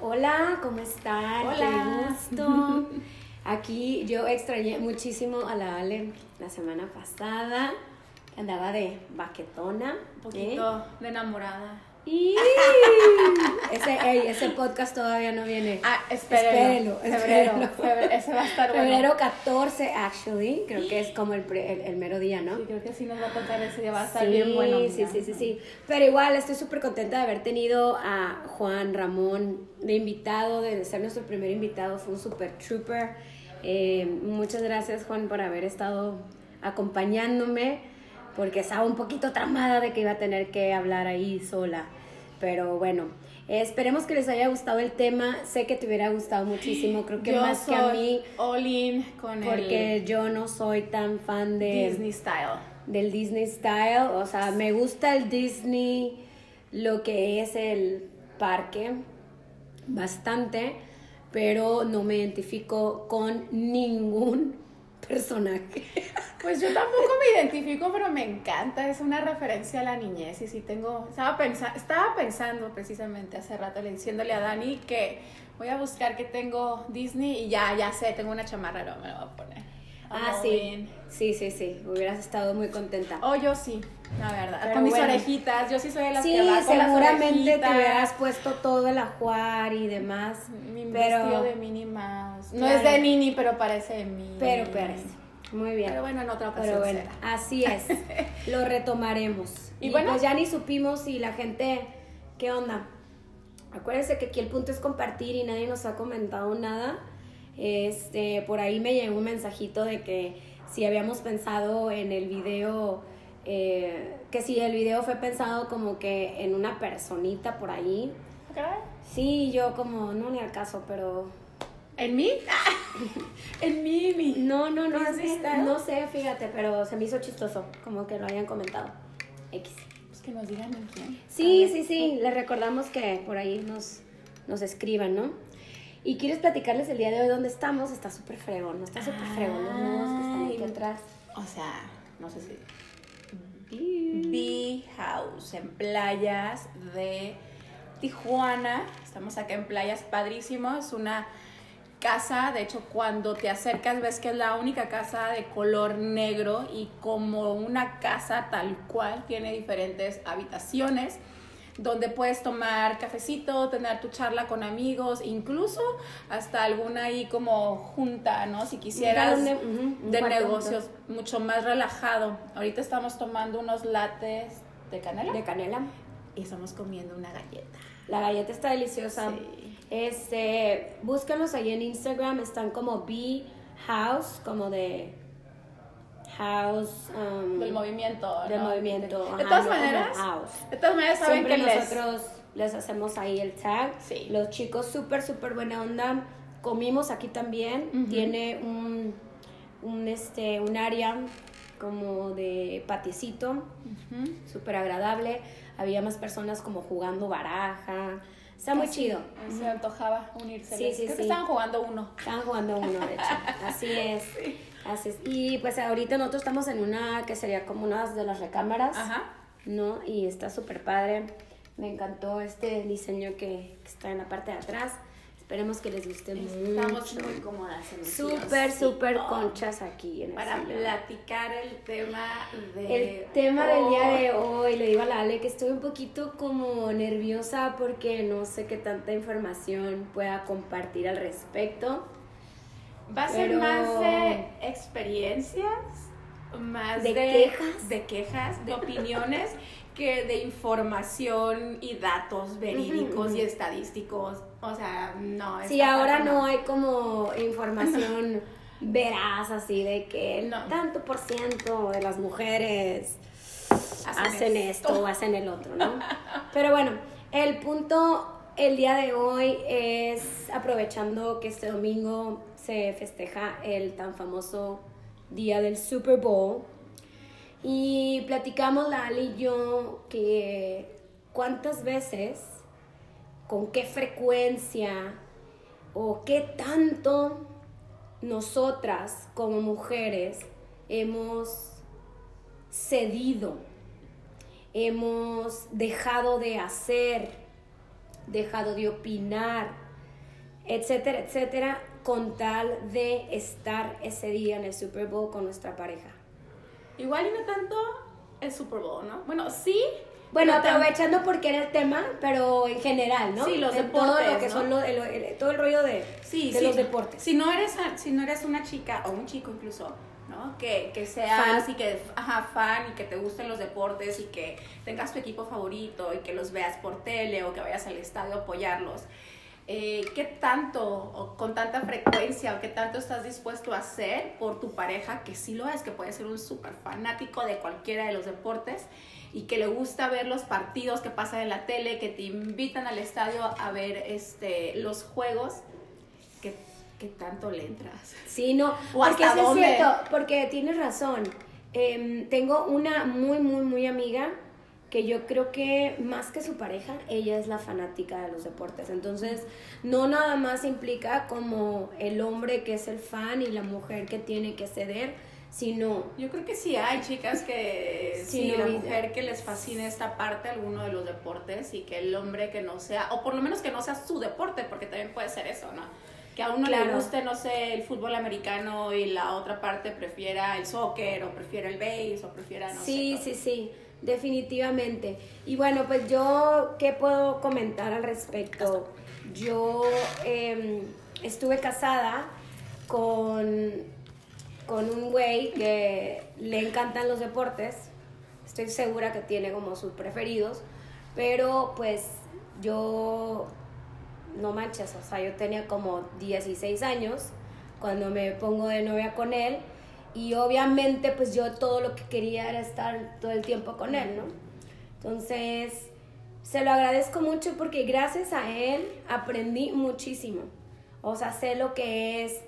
Hola, ¿cómo están? Hola. Qué gusto. Aquí yo extrañé muchísimo a la Ale la semana pasada, andaba de baquetona. Un poquito de enamorada. Y ese, ey, ese podcast todavía no viene. Ah, espérenlo. Espérenlo, Febrero, febrero, ese va a estar bueno. Febrero 14, actually. Creo que es como el, pre- el, el mero día, ¿no? Sí, creo que sí nos va a contar ese día, va a estar Sí, bien bueno. sí, sí, sí, sí. Pero igual estoy súper contenta de haber tenido a Juan Ramón de invitado, de ser nuestro primer invitado. Fue un super trooper. Eh, muchas gracias, Juan, por haber estado acompañándome, porque estaba un poquito tramada de que iba a tener que hablar ahí sola. Pero bueno, esperemos que les haya gustado el tema. Sé que te hubiera gustado muchísimo, creo que Yo más que a mí, All in con porque yo no soy tan fan de Disney style. del Disney style, o sea, me gusta el Disney, lo que es el parque, bastante, pero no me identifico con ningún personaje. Pues yo tampoco me identifico, pero me encanta. Es una referencia a la niñez. Y sí tengo. Estaba, pensa- estaba pensando precisamente hace rato, le- diciéndole a Dani que voy a buscar que tengo Disney y ya, ya sé, tengo una chamarra, no me la voy a poner. Ah, sí, sí, sí, sí, hubieras estado muy contenta. Oh, yo sí, la verdad. Pero con mis bueno. orejitas, yo sí soy de las Sí, que va con las seguramente te hubieras puesto todo el ajuar y demás, Mi pero, vestido de Minnie Mouse. No Claro. es de Minnie, pero parece de Minnie. pero parece, muy bien. Pero bueno, en otra ocasión Pero bueno, será. así es. Lo retomaremos. Y Y, bueno. pues ya ni supimos si la gente, ¿qué onda? Acuérdense que aquí el punto es compartir y nadie nos ha comentado nada. Este, por ahí me llegó un mensajito de que si habíamos pensado en el video, eh, que si el video fue pensado como que en una personita por ahí. ¿Caray? Sí, yo como, no ni al caso, pero ¿En mí? en Mimi. No, no, no, ¿Has es que visto? no sé, fíjate, pero se me hizo chistoso, como que lo hayan comentado. X. Pues que nos digan en quién. Sí, sí, sí, les recordamos que por ahí nos, nos escriban, ¿no? Y quieres platicarles el día de hoy dónde estamos, está súper fregón, ¿no? Está súper fregón que están aquí atrás. O sea, no sé si. Bee House en playas de Tijuana. Estamos acá en playas padrísimo. Es una casa, de hecho, cuando te acercas ves que es la única casa de color negro y como una casa tal cual tiene diferentes habitaciones donde puedes tomar cafecito, tener tu charla con amigos, incluso hasta alguna ahí como junta, ¿no? Si quisieras de negocios mucho más relajado. Ahorita estamos tomando unos lates de canela De canela. y estamos comiendo una galleta. La galleta está deliciosa. Sí. Este, búscanos ahí en Instagram, están como Bee House, como de house. um, Del movimiento. Del ¿no? movimiento. De ajá, todas no maneras, house. de todas maneras saben Siempre que nosotros les hacemos ahí el tag. Sí. Los chicos súper, súper buena onda. Comimos aquí también. Tiene un, un, este, un área como de patiecito, Ujú. súper agradable. Había más personas como jugando baraja. Está muy chido. Se antojaba unirse. Sí, sí, Creo sí. que estaban jugando uno. Estaban jugando uno, de hecho. Así es. Así es. Y pues ahorita nosotros estamos en una que sería como una de las recámaras. Ajá. ¿no? Y está súper padre. Me encantó este diseño que, que está en la parte de atrás. Esperemos que les guste Estamos mucho. muy cómodas Súper, súper conchas aquí en Para platicar el tema de... El tema del día de hoy. le digo a la Ale que estoy un poquito como nerviosa porque no sé qué tanta información pueda compartir al respecto. Va a ser más de experiencias, más ¿De de, quejas? de quejas, de opiniones, que de información y datos verídicos y estadísticos. O sea, no. Sí, ahora no hay como información veraz así de que No. tanto por ciento de las mujeres Hacen hacen, esto. esto o hacen el otro, ¿no? Pero bueno, el punto el día de hoy es aprovechando que este domingo se festeja el tan famoso día del Super Bowl. Y platicamos la Ali y yo que cuántas veces, con qué frecuencia o qué tanto nosotras como mujeres hemos cedido, hemos dejado de hacer, dejado de opinar etcétera, etcétera, con tal de estar ese día en el Super Bowl con nuestra pareja. Igual y no tanto el Super Bowl, ¿no? Bueno, sí. Bueno, aprovechando porque era el tema, pero en general, ¿no? Sí, los De Todo deportes, lo que ¿no? son lo- el, el- todo el rollo de, Sí, de sí. los deportes. Si no eres, si no eres una chica o un chico incluso, ¿no? Que, que seas Fan. y que, ajá, fan y que te gusten los deportes y que tengas tu equipo favorito y que los veas por tele o que vayas al estadio a apoyarlos. Eh, ¿Qué tanto o con tanta frecuencia o qué tanto estás dispuesto a hacer por tu pareja que sí lo es, que puede ser un súper fanático de cualquiera de los deportes y que le gusta ver los partidos que pasan en la tele, que te invitan al estadio a ver este, los juegos? ¿Qué, qué tanto le entras? Sí, no, ¿O porque hasta sí es dónde? cierto, porque tienes razón. Em, tengo una muy, muy, muy amiga que yo creo que más que su pareja, ella es la fanática de los deportes. Entonces, no nada más implica como el hombre que es el fan y la mujer que tiene que ceder, sino Yo creo que sí hay chicas que Sí, sí, la mujer que les fascine esta parte, alguno de los deportes, y que el hombre que no sea, o por lo menos que no sea su deporte, porque también puede ser eso, ¿no? Que a uno le Claro. guste, no sé, el fútbol americano y la otra parte prefiera el soccer, o prefiera el base, o prefiera, no sí, sé. sí, sí, definitivamente. Y bueno, pues yo, ¿qué puedo comentar al respecto? Yo em, estuve casada con, con un güey que le encantan los deportes. Estoy segura que tiene como sus preferidos. Pero pues yo, no manches, o sea, yo tenía como 16 años cuando me pongo de novia con él. Y obviamente pues yo todo lo que quería era estar todo el tiempo con él, ¿no? Entonces, se lo agradezco mucho porque gracias a él aprendí muchísimo. O sea, sé lo que es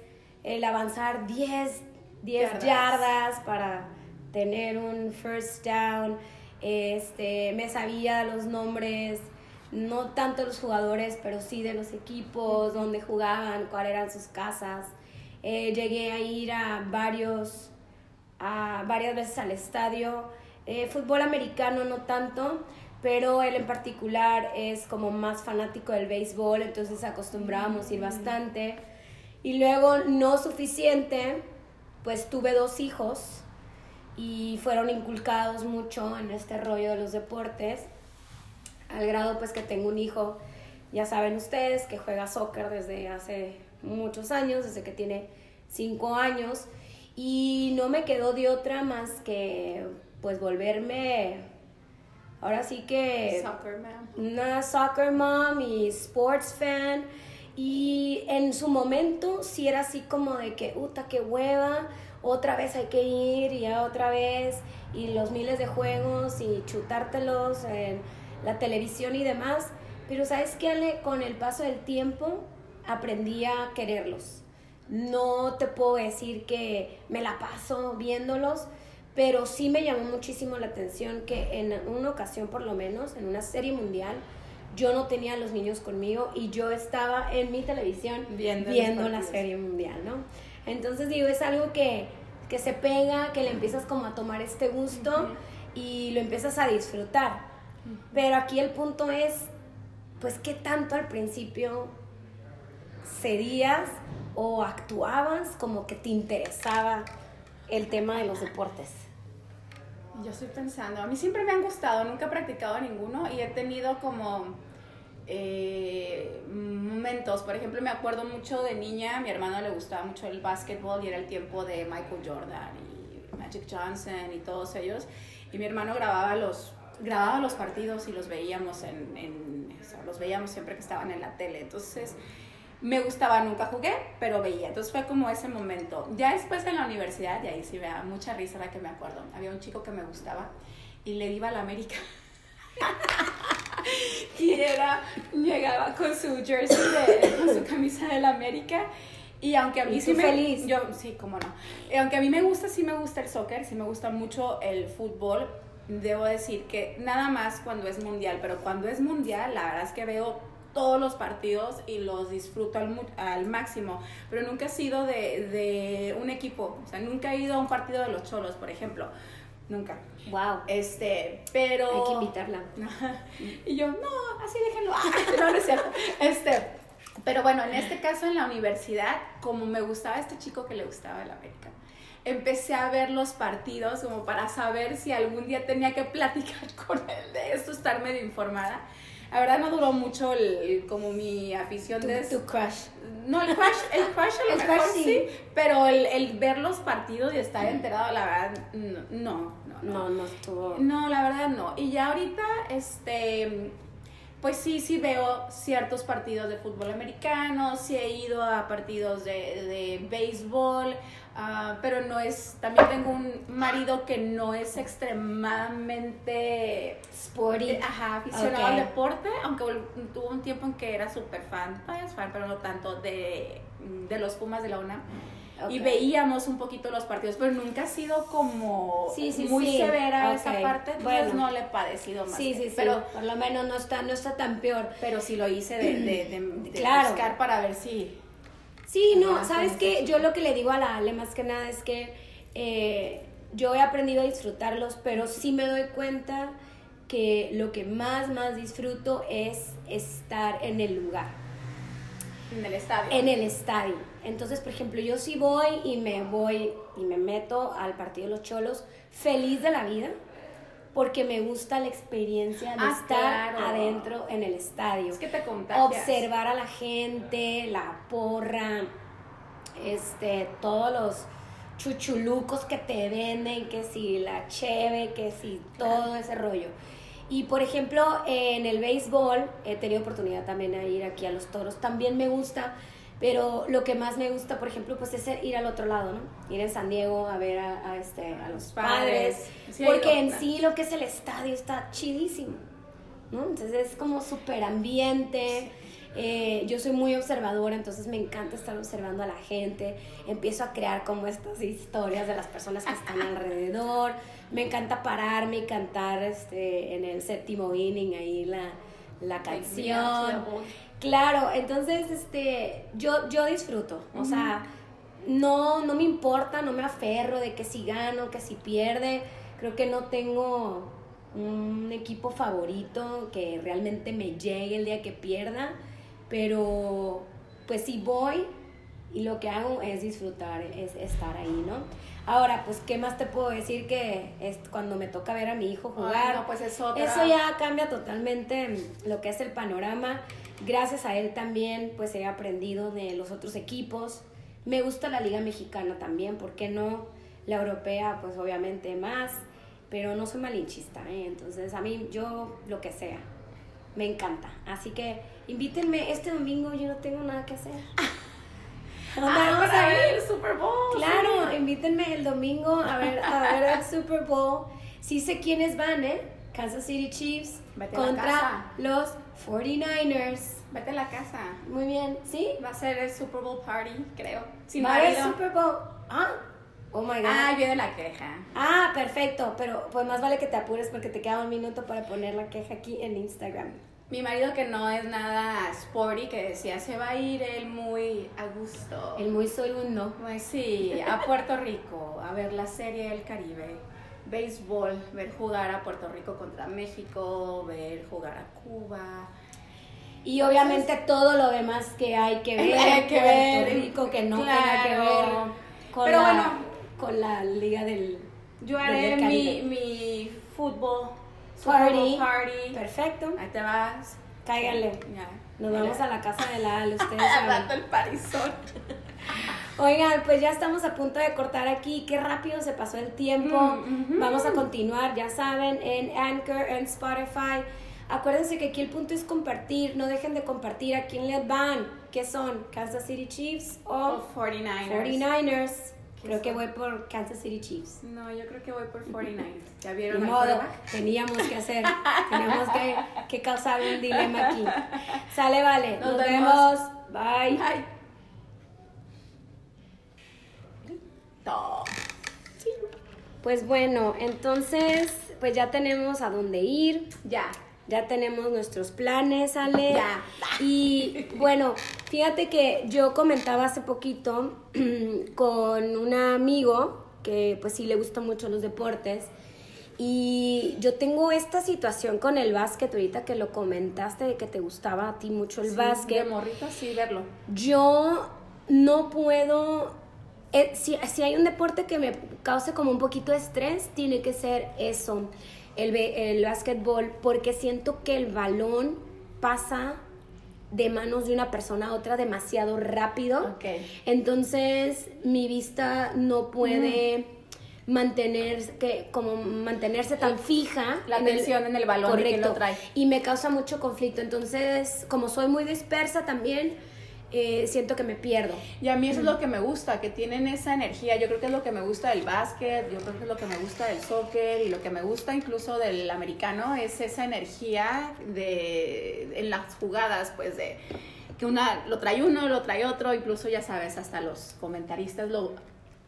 el avanzar 10, 10 Yardas. yardas para tener un first down. Este, me sabía los nombres, no tanto los jugadores, pero sí de los equipos, dónde jugaban, cuáles eran sus casas. Eh, llegué a ir a varios, a varias veces al estadio. Eh, fútbol americano no tanto, pero él en particular es como más fanático del béisbol, entonces acostumbrábamos ir bastante. Y luego, no suficiente, pues tuve dos hijos y fueron inculcados mucho en este rollo de los deportes, al grado pues que tengo un hijo, ya saben ustedes, que juega soccer desde hace muchos años, desde que tiene cinco años, y no me quedó de otra más que pues volverme, ahora sí que Soccer, una soccer mom y sports fan. Y en su momento sí era así como de que, puta, qué hueva, otra vez hay que ir y ya otra vez, y los miles de juegos y chutártelos en la televisión y demás. Pero sabes qué, Ale, con el paso del tiempo aprendí a quererlos. No te puedo decir que me la paso viéndolos, pero sí me llamó muchísimo la atención que en una ocasión por lo menos, en una serie mundial, yo no tenía a los niños conmigo y yo estaba en mi televisión Viendo la serie mundial, ¿no? Entonces digo, es algo que, que se pega, que le empiezas como a tomar este gusto y lo empiezas a disfrutar. Pero aquí el punto es, pues, ¿qué tanto al principio cedías o actuabas como que te interesaba el tema de los deportes? Yo estoy pensando, a mí siempre me han gustado, nunca he practicado ninguno y he tenido como eh, momentos, por ejemplo, me acuerdo mucho de niña, a mi hermano le gustaba mucho el básquetbol y era el tiempo de Michael Jordan y Magic Johnson y todos ellos, y mi hermano grababa los, grababa los partidos y los veíamos en, los veíamos siempre que estaban en la tele, entonces me gustaba, nunca jugué, pero veía. Entonces fue como ese momento. Ya después en la universidad, y ahí sí me da mucha risa la que me acuerdo, había un chico que me gustaba y le iba a la América. y era, llegaba con su jersey, de, con su camisa de la América. Y aunque a mí ¿Y sí me... feliz? Yo, sí, cómo no. Y aunque a mí me gusta, sí me gusta el soccer, sí me gusta mucho el fútbol, debo decir que nada más cuando es mundial, pero cuando es mundial, la verdad es que veo todos los partidos y los disfruto al, al máximo, pero nunca he sido de, de un equipo, o sea, nunca he ido a un partido de los cholos, por ejemplo, nunca. Wow. Este, pero... Hay que invitarla. y yo, no, así déjenlo. no, no es cierto. Este, Pero bueno, en este caso en la universidad, como me gustaba este chico que le gustaba el América, empecé a ver los partidos como para saber si algún día tenía que platicar con él de esto, estar medio informada. La verdad no duró mucho el, como mi afición Tu, de... tu crush. No, el crush, el crush a lo El mejor crush sí. sí. pero el, el ver los partidos y estar enterado, la verdad, no, no, no. No, no estuvo. No, la verdad no. Y ya ahorita, este, pues sí, sí veo ciertos partidos de fútbol americano, sí he ido a partidos de, de béisbol, ah, pero no es, también tengo un marido que no es extremadamente Sporty. Ajá, aficionado al deporte, aunque tuvo un tiempo en que era súper fan, todavía es fan, pero no tanto de, de los Pumas de la UNAM. Y veíamos un poquito los partidos, pero nunca ha sido como Sí, sí, muy sí. severa Ok, esa parte, entonces bueno. no le he padecido más. Sí, sí, sí. Pero, por lo menos no está, no está tan peor. pero sí lo hice de, de, de- de Claro. buscar para ver si... Sí, no, ¿sabes qué? Yo lo que le digo a la Ale más que nada es que eh, yo he aprendido a disfrutarlos, pero sí me doy cuenta que lo que más, más disfruto es estar en el lugar, En el estadio. en el estadio. Entonces, por ejemplo, yo sí voy y me voy y me meto al partido de los cholos feliz de la vida porque me gusta la experiencia de Ah, estar claro. adentro en el estadio Es que te contagias. observar a la gente, la porra, este, todos los chuchulucos que te venden, que si la cheve, que si todo ese rollo. Y por ejemplo, en el béisbol he tenido oportunidad también de ir aquí a los toros, también me gusta, pero lo que más me gusta, por ejemplo, pues es ir al otro lado, ¿no? Ir en San Diego a ver a, a, este, a los padres. Sí, porque en sí lo que es el estadio está chidísimo. ¿no? Entonces es como súper ambiente. Eh, yo soy muy observadora, entonces me encanta estar observando a la gente. Empiezo a crear como estas historias de las personas que están alrededor. Me encanta pararme y cantar este, en el séptimo inning ahí la, la canción. Claro, entonces este, yo, yo disfruto, o sea, no, no me importa, no me aferro de que si gano, que si pierde, creo que no tengo un equipo favorito que realmente me llegue el día que pierda, pero pues si voy y lo que hago es disfrutar, es estar ahí, ¿no? Ahora, pues, ¿qué más te puedo decir que es cuando me toca ver a mi hijo jugar? no, pues es otra. Eso ya cambia totalmente lo que es el panorama. Gracias a él también, pues he aprendido de los otros equipos. Me gusta la liga mexicana también, ¿por qué no? La europea, pues obviamente más, pero no soy malinchista, ¿eh? entonces a mí yo lo que sea, me encanta. Así que invítenme este domingo, yo no tengo nada que hacer. ¿A dónde Ah, vamos a ver ir? el Super Bowl. Claro, invítenme el domingo a ver, a ver el Super Bowl. Sí sé quiénes van, ¿eh? Kansas City Chiefs Vete contra los 49ers. Vete a la casa. Muy bien, ¿sí? Va a ser el Super Bowl party, creo. Sin Va a marido. Super Bowl. Ah, oh my God. Ah, viene la queja. Ah, perfecto, pero pues más vale que te apures porque te queda un minuto para poner la queja aquí en Instagram. Mi marido que no es nada sporty, que decía, se va a ir él muy a gusto. El muy soy un no. Pues sí, a Puerto Rico, a ver la serie del Caribe, béisbol, ver jugar a Puerto Rico contra México, ver jugar a Cuba. Y obviamente todo lo demás que hay que ver, Hay que Puerto ver, Rico, que no claro. tenga que ver con, Pero la, bueno. con la liga del... Yo haré mi, Caribe. mi fútbol Party. Perfecto. Ahí te vas. Cáiganle. Nos vamos a la casa de la Ale, ustedes saben. el parizón. Oigan, pues ya estamos a punto de cortar aquí. Qué rápido se pasó el tiempo. Mm. Vamos a continuar, ya saben, en Anchor, en Spotify. Acuérdense que aquí el punto es compartir. No dejen de compartir a quién les van. ¿Qué son? ¿Kansas City Chiefs o O 49ers. 49ers? ¿Qué Creo que voy por Kansas City Chiefs. No, yo creo que voy por 49ers. ¿Ya vieron al modo, teníamos que hacer, teníamos que, que causar un dilema aquí. Sale, vale. Nos, Nos vemos. vemos. Bye. Listo. Pues bueno, entonces, pues ya tenemos a dónde ir, Ya. Ya tenemos nuestros planes, Ale. Ya. Y bueno, fíjate que yo comentaba hace poquito con un amigo que pues sí le gustan mucho los deportes Y yo tengo esta situación con el básquet, ahorita que lo comentaste, de que te gustaba a ti mucho el Sí, básquet. De sí, verlo. Yo no puedo. eh, si, si hay un deporte que me cause como un poquito de estrés, tiene que ser eso, el, el básquetbol, porque siento que el balón pasa de manos de una persona a otra demasiado rápido. Entonces mi vista no puede mantener que como mantenerse tan fija La atención en el balón quién lo trae. y me causa mucho conflicto entonces como soy muy dispersa también eh, siento que me pierdo Y a mí eso es lo que me gusta, que tienen esa energía. Yo creo que es lo que me gusta del básquet, yo creo que es lo que me gusta del soccer y lo que me gusta incluso del americano es esa energía de en las jugadas, pues de que una lo trae uno, lo trae otro, incluso ya sabes, hasta los comentaristas lo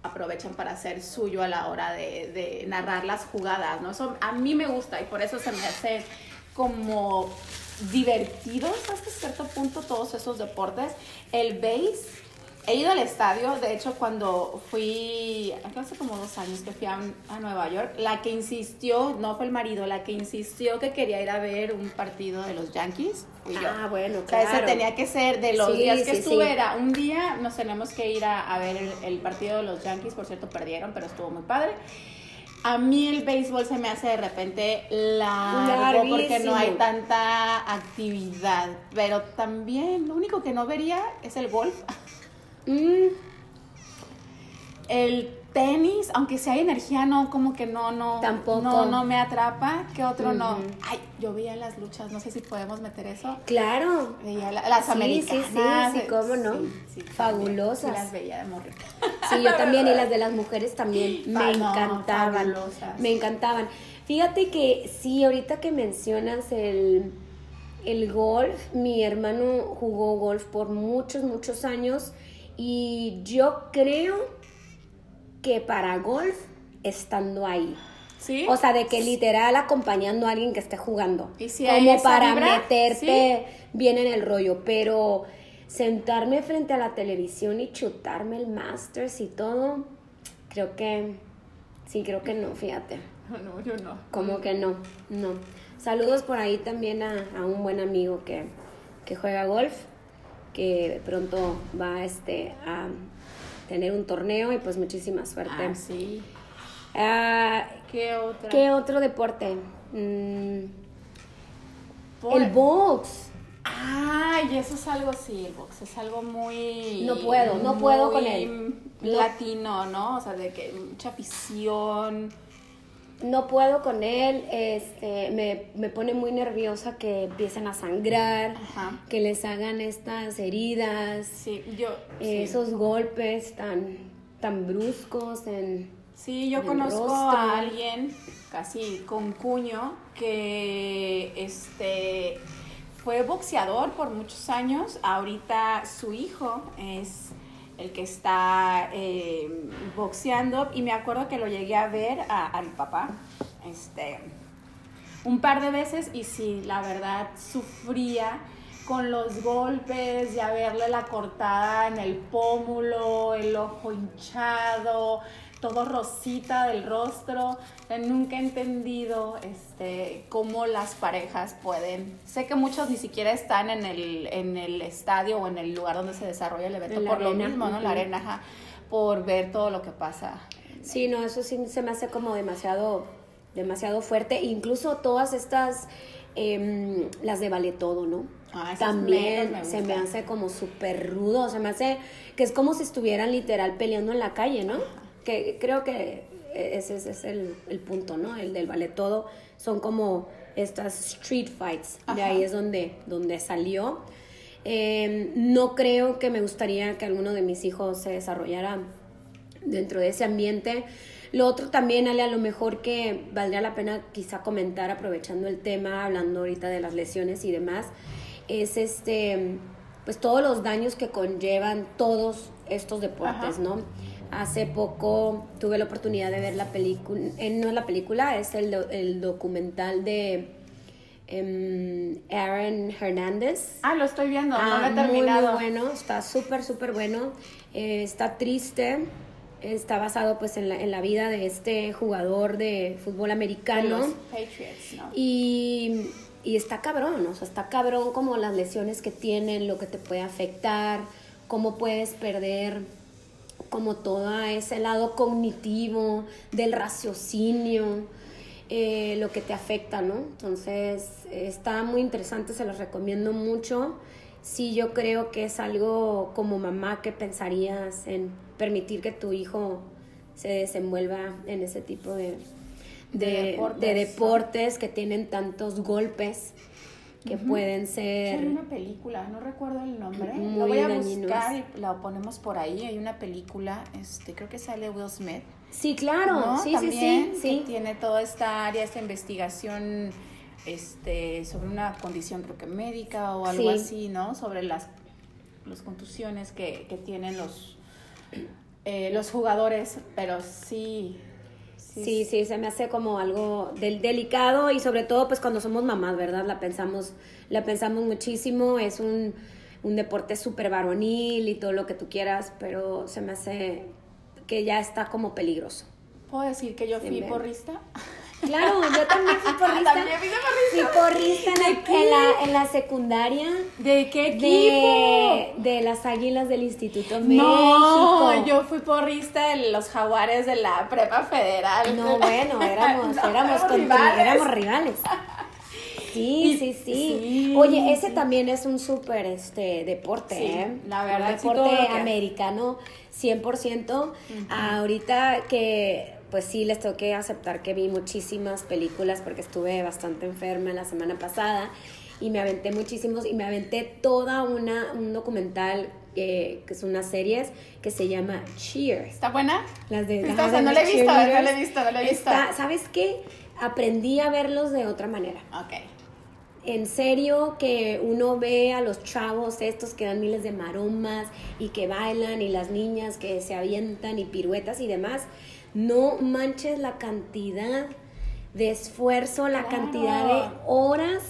aprovechan para hacer suyo a la hora de, de narrar las jugadas, ¿no? Eso a mí me gusta y por eso se me hace como divertidos hasta cierto punto todos esos deportes. El base, he ido al estadio, de hecho cuando fui, hace como dos años que fui a, a Nueva York, la que insistió, no fue el marido, la que insistió que quería ir a ver un partido de los Yankees, fui yo. ah bueno O sea, ese claro tenía que ser de los Sí, días que sí, estuve, sí. era un día nos tenemos que ir a, a ver el, el partido de los Yankees, por cierto perdieron, pero estuvo muy padre. A mí el béisbol se me hace de repente largo porque no hay tanta actividad, pero también lo único que no vería es el golf. Mm, El tenis, aunque si hay energía, no, como que no, no. Tampoco. No, no me atrapa. ¿Qué otro no? Ay, yo veía las luchas, no sé si podemos meter eso. claro Veía la- las Sí, sí, americanas. sí, sí, cómo no. Fabulosas. Sí, las veía de morrita. Sí, yo también, y las de las mujeres también me Ah, no, encantaban. fabulosas. Me encantaban. Fíjate que sí, ahorita que mencionas el, el golf, mi hermano jugó golf por muchos, muchos años y yo creo que para golf estando ahí. ¿Sí? O sea, de que literal acompañando a alguien que esté jugando. ¿Y si hay como para vibra? meterte bien en el rollo. Pero sentarme frente a la televisión y chutarme el Masters y todo, creo que. Sí, creo que no, fíjate. no, yo no. Como que no, no. Saludos por ahí también a, a un buen amigo que, que juega golf, que pronto va este, a tener un torneo y pues muchísima suerte. Ah, sí. Ah, ¿Qué otra? ¿Qué otro deporte? Mm, el box. Ay, eso es algo, sí, el box es algo muy... No puedo, no puedo con él. No. Latino, ¿no? O sea, de que mucha afición. No puedo con él, este, me, me pone muy nerviosa que empiecen a sangrar, Ajá. que les hagan estas heridas, Sí, yo... sí. esos golpes tan, tan bruscos en... Sí, yo en conozco a alguien casi con cuño que este fue boxeador por muchos años. Ahorita su hijo es el que está eh, boxeando y me acuerdo que lo llegué a ver a, a mi papá este, un par de veces y sí, la verdad sufría con los golpes, ya verle la cortada en el pómulo, el ojo hinchado, todo rosita del rostro. Sea, nunca he entendido este, cómo las parejas pueden. Sé que muchos ni siquiera están en el, en el estadio o en el lugar donde se desarrolla el evento por lo mismo, ¿no? La arena, ajá, por ver todo lo que pasa. Sí, no, eso sí se me hace como demasiado, demasiado fuerte. Incluso todas estas, em, las de vale todo, ¿no? Ah, También me se me hace como súper rudo, se me hace que es como si estuvieran literal peleando en la calle, ¿no? Que creo que ese, ese es el, el punto, ¿no? El del vale todo. Son como estas street fights, de ahí es donde, donde salió. Em, no creo que me gustaría que alguno de mis hijos se desarrollara dentro de ese ambiente. Lo otro también, Ale, a lo mejor que valdría la pena quizá comentar, aprovechando el tema, hablando ahorita de las lesiones y demás, es este, pues todos los daños que conllevan todos estos deportes, Ajá. ¿no? Hace poco tuve la oportunidad de ver la película, eh, no es la película, es el, do- el documental de em, Aaron Hernández. Ah, lo estoy viendo, no Ah, lo he muy, terminado. muy bueno, está súper, súper bueno. Eh, está triste está basado pues en la, en la vida de este jugador de fútbol americano. los Patriots, ¿no? Y, y está cabrón, o sea, está cabrón como las lesiones que tienen, lo que te puede afectar, cómo puedes perder como todo ese lado cognitivo del raciocinio, eh, lo que te afecta, ¿no? Entonces, está muy interesante, se los recomiendo mucho. Sí, yo creo que es algo como mamá que pensarías en permitir que tu hijo se desenvuelva en ese tipo de, De de, deportes, de ¿no? deportes que tienen tantos golpes que pueden Sí, Hay ser... una película, no recuerdo el nombre. Lo voy a dañinos. buscar y la ponemos por ahí. Hay una película, este, creo que sale Will Smith. Sí, claro, ¿no? sí, También, sí, sí, sí. tiene toda esta área, esta investigación este, sobre una condición, creo que médica o algo Sí. así, ¿no? Sobre las, las contusiones que, que tienen los, eh, los jugadores, pero sí. Sí, sí, se me hace como algo del delicado y sobre todo pues cuando somos mamás, ¿verdad? La pensamos, la pensamos muchísimo, es un, un deporte súper varonil y todo lo que tú quieras, pero se me hace que ya está como peligroso. ¿Puedo decir que yo fui porrista? Claro, yo también fui porrista. También fui porrista en la, en la, en la secundaria ¿De qué equipo? de, de las Águilas del Instituto No, México. yo fui porrista de los jaguares de la prepa federal. No, bueno, éramos, No, éramos, contri- rivales. éramos rivales. Sí, sí, sí, sí, Oye, ese sí. también es un súper este, deporte, Sí, ¿eh? la verdad, Un deporte americano 100%. Ahorita que, pues sí, les tengo que aceptar que vi muchísimas películas porque estuve bastante enferma la semana pasada y me aventé muchísimos y me aventé toda una, un documental eh, que es una serie que se llama Cheers. ¿Está buena? Las de, Está, o sea, no la he visto, no la he visto, no la he visto. Está- ¿Sabes qué? Aprendí a verlos de otra manera. Ok. En serio que uno ve a los chavos estos que dan miles de maromas y que bailan y las niñas que se avientan y piruetas y demás. No manches la cantidad de esfuerzo, la Claro. cantidad de horas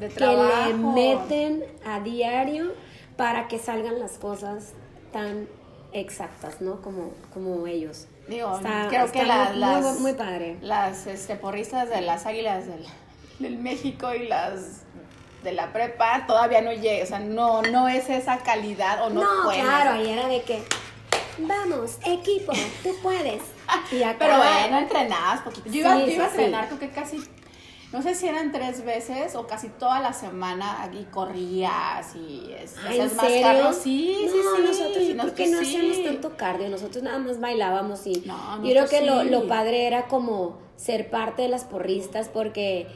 De que le meten a diario para que salgan las cosas tan exactas, ¿no? Como, como ellos. Digo, Está- creo está que la- muy, las, muy, muy padre. las este, porristas de las águilas del, del México y las de la prepa todavía no llega, o sea, no, no es esa calidad o no, No, fue, claro, ¿no? ahí era de que, vamos, equipo, tú puedes. Y acá, Pero bueno, entrenabas poquito. Yo iba, Sí, yo iba a sí, sí. entrenar, creo que casi, no sé si eran tres veces o casi toda la semana aquí corrías y es- Ay, ¿en más serio? cardio. Sí, no, sí, sí. nosotros yo no, creo que no sí. hacíamos tanto cardio, nosotros nada más bailábamos y No, yo creo que lo, sí. lo padre era como ser parte de las porristas porque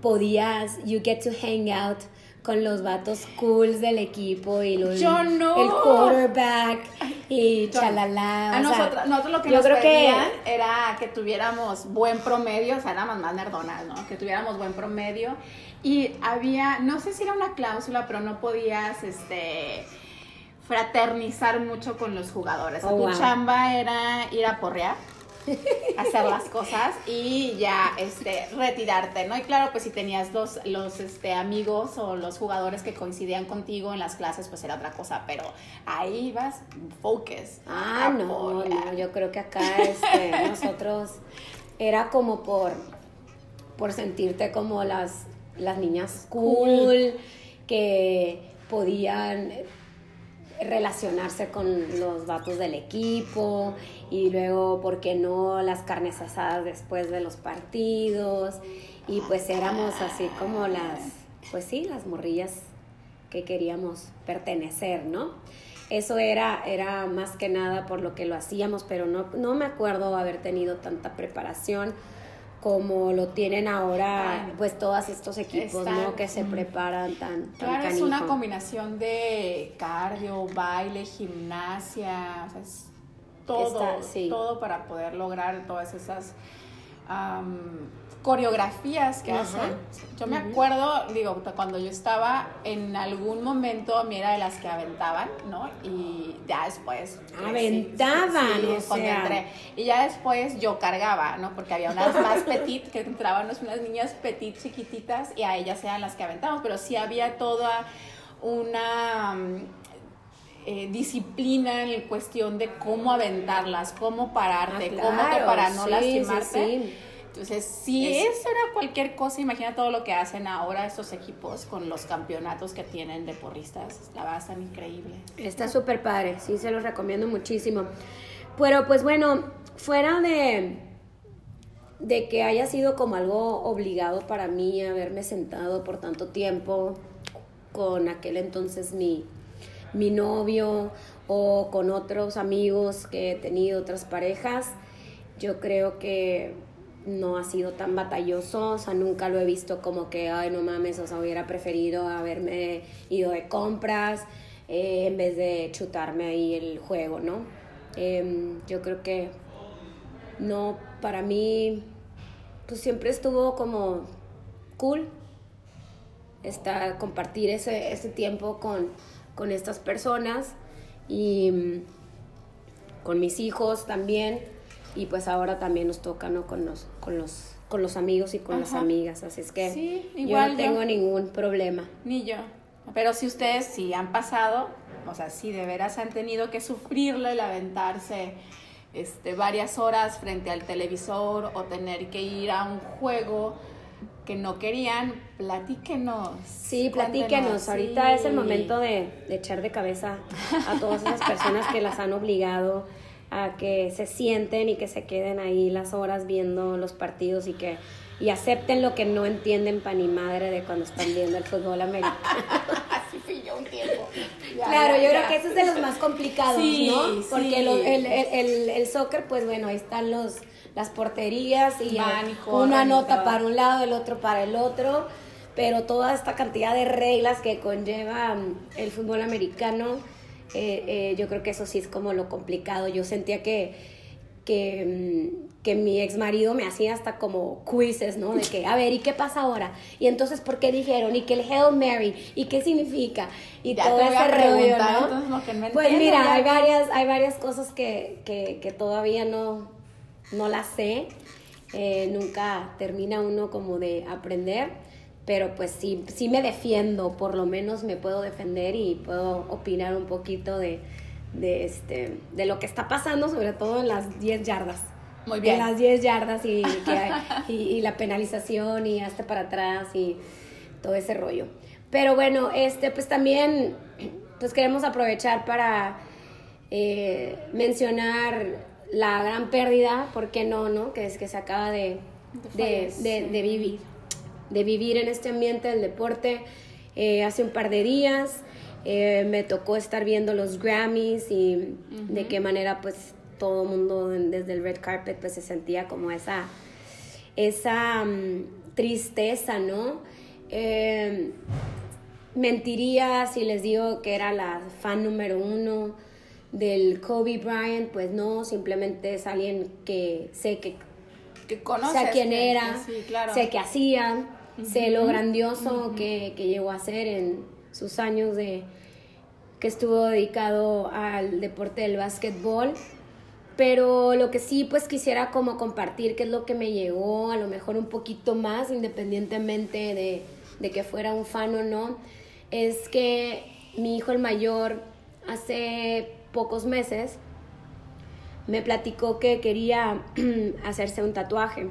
podías, you get to hang out con los vatos cools del equipo y los, Yo no. el quarterback y chalala. A o sea, nosotros, nosotros lo que yo nos creo que- era que tuviéramos buen promedio, o sea, éramos más nerdonas, ¿no? Que tuviéramos buen promedio. Y había, no sé si era una cláusula, pero no podías, este, fraternizar mucho con los jugadores. Oh, tu wow. chamba era ir a porrear, hacer las cosas y ya, este, retirarte, ¿no? Y claro, pues si tenías los, los, este, amigos o los jugadores que coincidían contigo en las clases, pues era otra cosa, pero ahí ibas, focus. Ah, no, no, yo creo que acá este, nosotros era como por, por sentirte como las, las niñas cool, que podían relacionarse con los vatos del equipo y luego, ¿por qué no? Las carnes asadas después de los partidos y pues éramos así como las, pues sí, las morrillas que queríamos pertenecer, ¿no? Eso era, era más que nada por lo que lo hacíamos, pero no, no me acuerdo haber tenido tanta preparación como lo tienen ahora, Ay, pues todos estos equipos, ¿no? Que se preparan tan, tan Claro, es una combinación de cardio, baile, gimnasia, o sea, es todo, Está- sí. todo para poder lograr todas esas coreografías que hacen. Yo me acuerdo, digo, cuando yo estaba, en algún momento a mí era de las que aventaban, ¿no? Y ya después... sí, Aventaban, sí, o cuando sea. entré. Y ya después yo cargaba, ¿no? Porque había unas más petit, que entraban unas niñas petit chiquititas y a ellas eran las que aventamos, pero sí había toda una... mm, eh, disciplina en cuestión de cómo aventarlas, cómo pararte, Ah, cómo te claro, para no sí, lastimarte. Entonces, si Es- eso era cualquier cosa, imagina todo lo que hacen ahora estos equipos con los campeonatos que tienen de porristas. La verdad, están increíble. Está súper padre, sí, se los recomiendo muchísimo. Pero pues bueno, fuera de, de que haya sido como algo obligado para mí haberme sentado por tanto tiempo con aquel entonces mi, mi novio o con otros amigos que he tenido, otras parejas, yo creo que no ha sido tan batalloso, o sea, nunca lo he visto como que, ay, no mames, o sea, hubiera preferido haberme ido de compras eh, en vez de chutarme ahí el juego, ¿no? Em, yo creo que no, para mí, pues siempre estuvo como cool estar, compartir ese, ese tiempo con, con estas personas y mm, con mis hijos también y pues ahora también nos toca ¿no? con los con los con los amigos y con las amigas así es que Sí, yo no yo. tengo ningún problema Ni yo. Pero si ustedes sí han pasado, o sea, si de veras han tenido que sufrirle el aventarse este, varias horas frente al televisor o tener que ir a un juego que no querían, platíquenos. Sí, platíquenos. Ahorita es el momento de, de echar de cabeza a todas esas personas que las han obligado a que se sienten y que se queden ahí las horas viendo los partidos y que y acepten lo que no entienden pa' ni madre de cuando están viendo el fútbol americano. Así fui yo un tiempo. Ya, claro, ya, yo ya. creo que eso es de los más complicados, Sí, ¿no? Porque sí. lo- el, el, el, el soccer, pues bueno, ahí están los las porterías y Van y eh, una y nota para un lado, el otro para el otro, pero toda esta cantidad de reglas que conlleva mm, el fútbol americano, eh, eh, yo creo que eso sí es como lo complicado. Yo sentía que, que, mm, que mi ex marido me hacía hasta como quizzes, ¿no? De que, a ver, ¿y qué pasa ahora? Y entonces, ¿por qué dijeron? ¿Y que el Hail Mary? ¿Y qué significa? Y Ya todo te voy a ese ¿no? entonces, no pues mira, ya. hay varias, hay varias cosas que, que, que todavía no, no las sé. Eh, nunca termina uno como de aprender, pero pues sí, sí me defiendo, por lo menos me puedo defender y puedo opinar un poquito de, de, este, de lo que está pasando, sobre todo en las 10 yardas. Muy bien. En las 10 yardas y, que- y, y la penalización y hasta para atrás y todo ese rollo. Pero bueno, este, pues también pues queremos aprovechar para eh, mencionar la gran pérdida, ¿por qué no, no? Que es que se acaba de, de, de vivir, de vivir en este ambiente del deporte. Eh, hace un par de días eh, me tocó estar viendo los Grammys y de qué manera pues todo el mundo desde el red carpet pues se sentía como esa, esa mm, tristeza, ¿no? Eh, mentiría si les digo que era la fan número uno del Kobe Bryant, pues no, simplemente es alguien que sé que Que conoces. sé quién era, que sí, claro. sé qué hacía, sé lo grandioso que, que llegó a ser en sus años de que estuvo dedicado al deporte del básquetbol. Pero lo que sí, pues quisiera como compartir qué es lo que me llegó, a lo mejor un poquito más, independientemente de, de que fuera un fan o no, es que mi hijo el mayor hace pocos meses me platicó que quería hacerse un tatuaje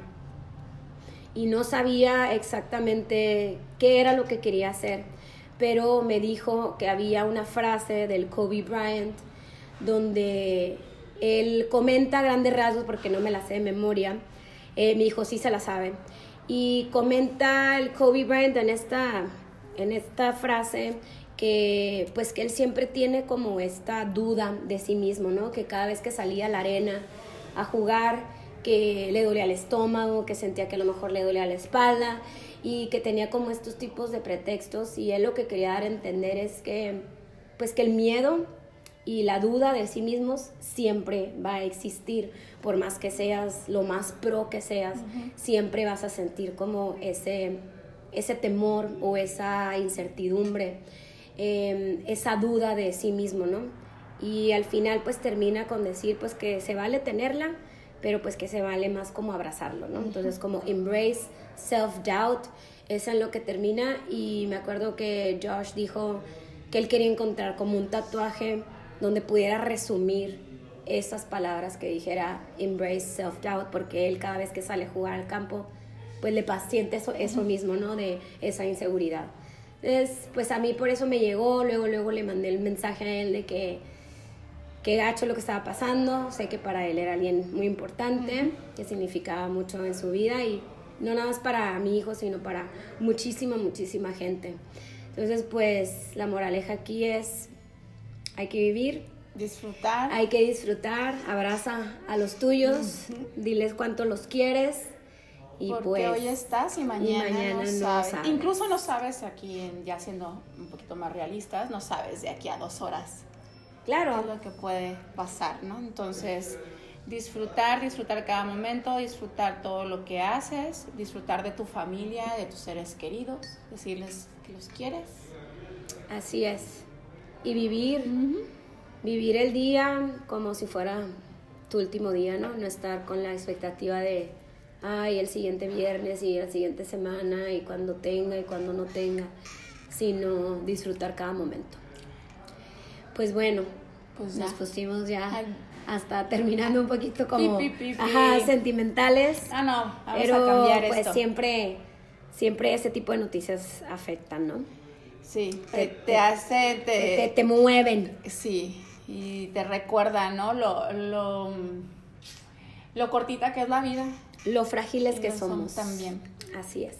y no sabía exactamente qué era lo que quería hacer, pero me dijo que había una frase del Kobe Bryant donde él comenta a grandes rasgos, porque no me la sé de memoria, eh, mi hijo sí se la sabe, y comenta el Kobe Bryant en esta, en esta frase que pues que él siempre tiene como esta duda de sí mismo, ¿no? Que cada vez que salía a la arena a jugar, que le dolía el estómago, que sentía que a lo mejor le dolía la espalda y que tenía como estos tipos de pretextos. Y él lo que quería dar a entender es que pues que el miedo y la duda de sí mismos siempre va a existir, por más que seas lo más pro que seas, siempre vas a sentir como ese, ese temor o esa incertidumbre, eh, esa duda de sí mismo, ¿no? Y al final pues termina con decir pues que se vale tenerla, pero pues que se vale más como abrazarlo, ¿no? Entonces como embrace self-doubt, es en lo que termina y me acuerdo que Josh dijo que él quería encontrar como un tatuaje donde pudiera resumir esas palabras que dijera embrace self-doubt, porque él cada vez que sale a jugar al campo, pues le paciente eso, eso mismo, ¿no? De esa inseguridad. Entonces, pues a mí por eso me llegó, luego, luego le mandé el mensaje a él de que, que gacho lo que estaba pasando, sé que para él era alguien muy importante, que significaba mucho en su vida y no nada más para mi hijo, sino para muchísima, muchísima gente. Entonces, pues la moraleja aquí es, hay que vivir, Disfrutar. hay que disfrutar, abraza a los tuyos, diles cuánto los quieres y porque pues hoy estás y mañana, mañana no, no sabes. sabes. Incluso no sabes aquí, en- ya siendo un poquito más realistas, no sabes de aquí a dos horas qué es claro, lo que puede pasar, ¿no? Entonces, disfrutar, disfrutar cada momento, disfrutar todo lo que haces, disfrutar de tu familia, de tus seres queridos, decirles que los quieres. así es. Y vivir, vivir el día como si fuera tu último día, ¿no? No estar con la expectativa de, ay, el siguiente viernes y la siguiente semana y cuando tenga y cuando no tenga, sino disfrutar cada momento. Pues bueno, Pues nos pusimos ya hasta terminando un poquito como, Pi, pi, pi, pi. ajá, sentimentales. Ah, no, vamos pero a cambiar pues esto. siempre, siempre ese tipo de noticias afectan, ¿no? Sí, te- te, te- hace, Te, te, te mueven. Sí, y te recuerda, ¿no? Lo, lo, lo cortita que es la vida. Lo frágiles que son somos. también. Así es.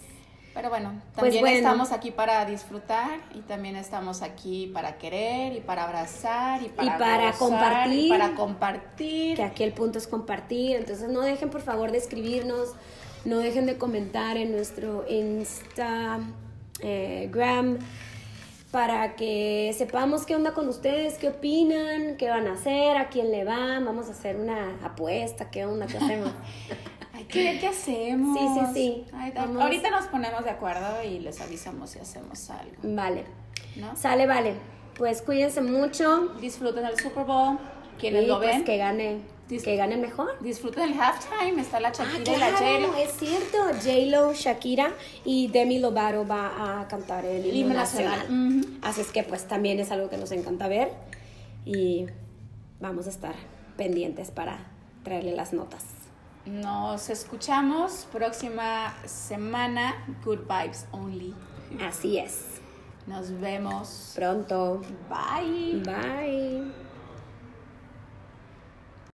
Pero bueno, Pues también bueno. estamos aquí para disfrutar y también estamos aquí para querer y para abrazar y para, para gozar, compartir. y para compartir. Que aquí el punto es compartir. Entonces no dejen por favor de escribirnos. No dejen de comentar en nuestro Instagram para que sepamos qué onda con ustedes, qué opinan, qué van a hacer, a quién le van. Vamos a hacer una apuesta, qué onda, qué hacemos. Hay que ver qué hacemos. Sí, sí, sí. Ay. Ahorita nos ponemos de acuerdo y les avisamos si hacemos algo. vale. ¿no? Sale, vale. Pues cuídense mucho. Disfruten el Super Bowl. Quienes lo pues ven, que gane, que gane mejor. disfruten el halftime. Está la Ah, Shakira y la claro, J-Lo. es cierto. J-Lo, Shakira y Demi Lovato va a cantar el himno Himno nacional. nacional. Ujú. Así es que pues también es algo que nos encanta ver y vamos a estar pendientes para traerle las notas. Nos escuchamos próxima semana. Good vibes only. Así es. Nos vemos. Pronto. Bye. Bye.